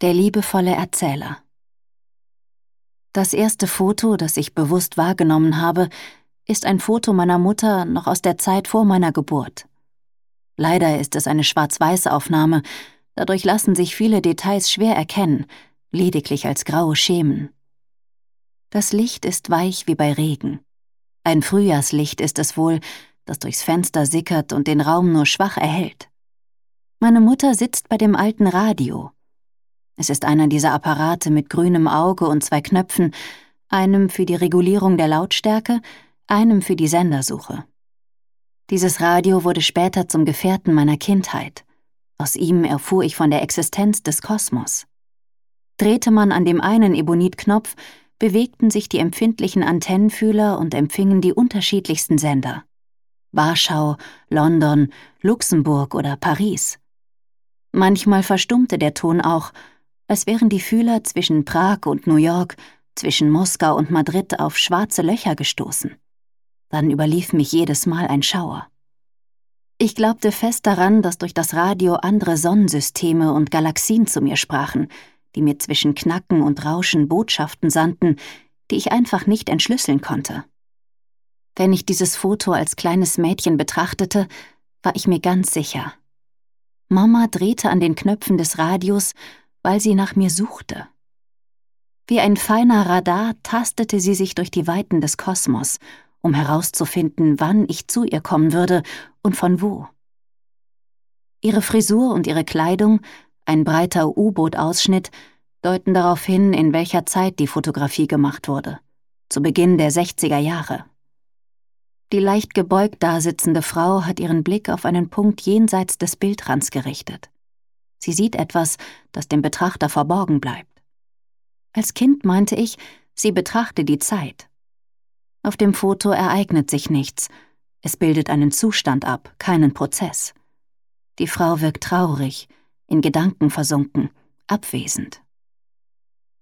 Der liebevolle Erzähler. Das erste Foto, das ich bewusst wahrgenommen habe, ist ein Foto meiner Mutter noch aus der Zeit vor meiner Geburt. Leider ist es eine schwarz-weiße Aufnahme, dadurch lassen sich viele Details schwer erkennen, lediglich als graue Schemen. Das Licht ist weich wie bei Regen. Ein Frühjahrslicht ist es wohl, das durchs Fenster sickert und den Raum nur schwach erhält. Meine Mutter sitzt bei dem alten Radio. Es ist einer dieser Apparate mit grünem Auge und zwei Knöpfen, einem für die Regulierung der Lautstärke, einem für die Sendersuche. Dieses Radio wurde später zum Gefährten meiner Kindheit. Aus ihm erfuhr ich von der Existenz des Kosmos. Drehte man an dem einen Ebonitknopf, bewegten sich die empfindlichen Antennenfühler und empfingen die unterschiedlichsten Sender. Warschau, London, Luxemburg oder Paris. Manchmal verstummte der Ton auch, als wären die Fühler zwischen Prag und New York, zwischen Moskau und Madrid auf schwarze Löcher gestoßen. Dann überlief mich jedes Mal ein Schauer. Ich glaubte fest daran, dass durch das Radio andere Sonnensysteme und Galaxien zu mir sprachen, die mir zwischen Knacken und Rauschen Botschaften sandten, die ich einfach nicht entschlüsseln konnte. Wenn ich dieses Foto als kleines Mädchen betrachtete, war ich mir ganz sicher. Mama drehte an den Knöpfen des Radios weil sie nach mir suchte. Wie ein feiner Radar tastete sie sich durch die Weiten des Kosmos, um herauszufinden, wann ich zu ihr kommen würde und von wo. Ihre Frisur und ihre Kleidung, ein breiter U-Boot-Ausschnitt, deuten darauf hin, in welcher Zeit die Fotografie gemacht wurde, zu Beginn der 60er Jahre. Die leicht gebeugt dasitzende Frau hat ihren Blick auf einen Punkt jenseits des Bildrands gerichtet. Sie sieht etwas, das dem Betrachter verborgen bleibt. Als Kind meinte ich, sie betrachte die Zeit. Auf dem Foto ereignet sich nichts. Es bildet einen Zustand ab, keinen Prozess. Die Frau wirkt traurig, in Gedanken versunken, abwesend.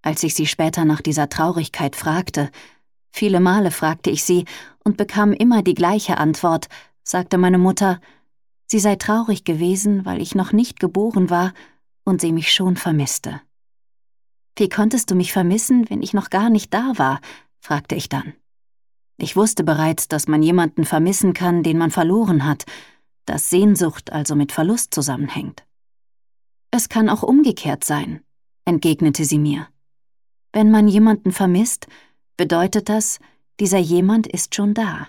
Als ich sie später nach dieser Traurigkeit fragte, viele Male fragte ich sie und bekam immer die gleiche Antwort, sagte meine Mutter, Sie sei traurig gewesen, weil ich noch nicht geboren war und sie mich schon vermisste. Wie konntest du mich vermissen, wenn ich noch gar nicht da war? fragte ich dann. Ich wusste bereits, dass man jemanden vermissen kann, den man verloren hat, dass Sehnsucht also mit Verlust zusammenhängt. Es kann auch umgekehrt sein, entgegnete sie mir. Wenn man jemanden vermisst, bedeutet das, dieser jemand ist schon da.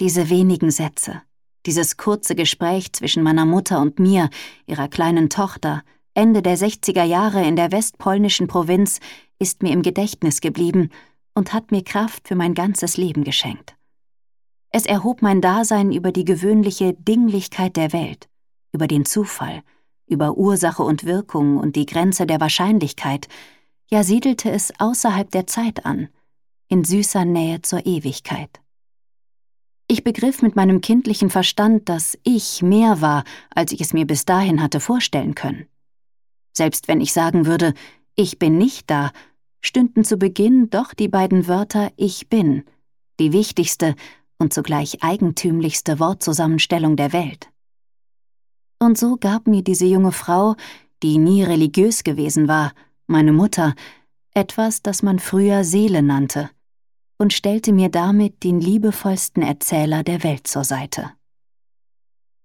Diese wenigen Sätze, dieses kurze Gespräch zwischen meiner Mutter und mir, ihrer kleinen Tochter, Ende der 60er Jahre in der westpolnischen Provinz, ist mir im Gedächtnis geblieben und hat mir Kraft für mein ganzes Leben geschenkt. Es erhob mein Dasein über die gewöhnliche Dinglichkeit der Welt, über den Zufall, über Ursache und Wirkung und die Grenze der Wahrscheinlichkeit, ja siedelte es außerhalb der Zeit an, in süßer Nähe zur Ewigkeit. Ich begriff mit meinem kindlichen Verstand, dass ich mehr war, als ich es mir bis dahin hatte vorstellen können. Selbst wenn ich sagen würde, ich bin nicht da, stünden zu Beginn doch die beiden Wörter ich bin, die wichtigste und zugleich eigentümlichste Wortzusammenstellung der Welt. Und so gab mir diese junge Frau, die nie religiös gewesen war, meine Mutter, etwas, das man früher Seele nannte, und stellte mir damit den liebevollsten Erzähler der Welt zur Seite.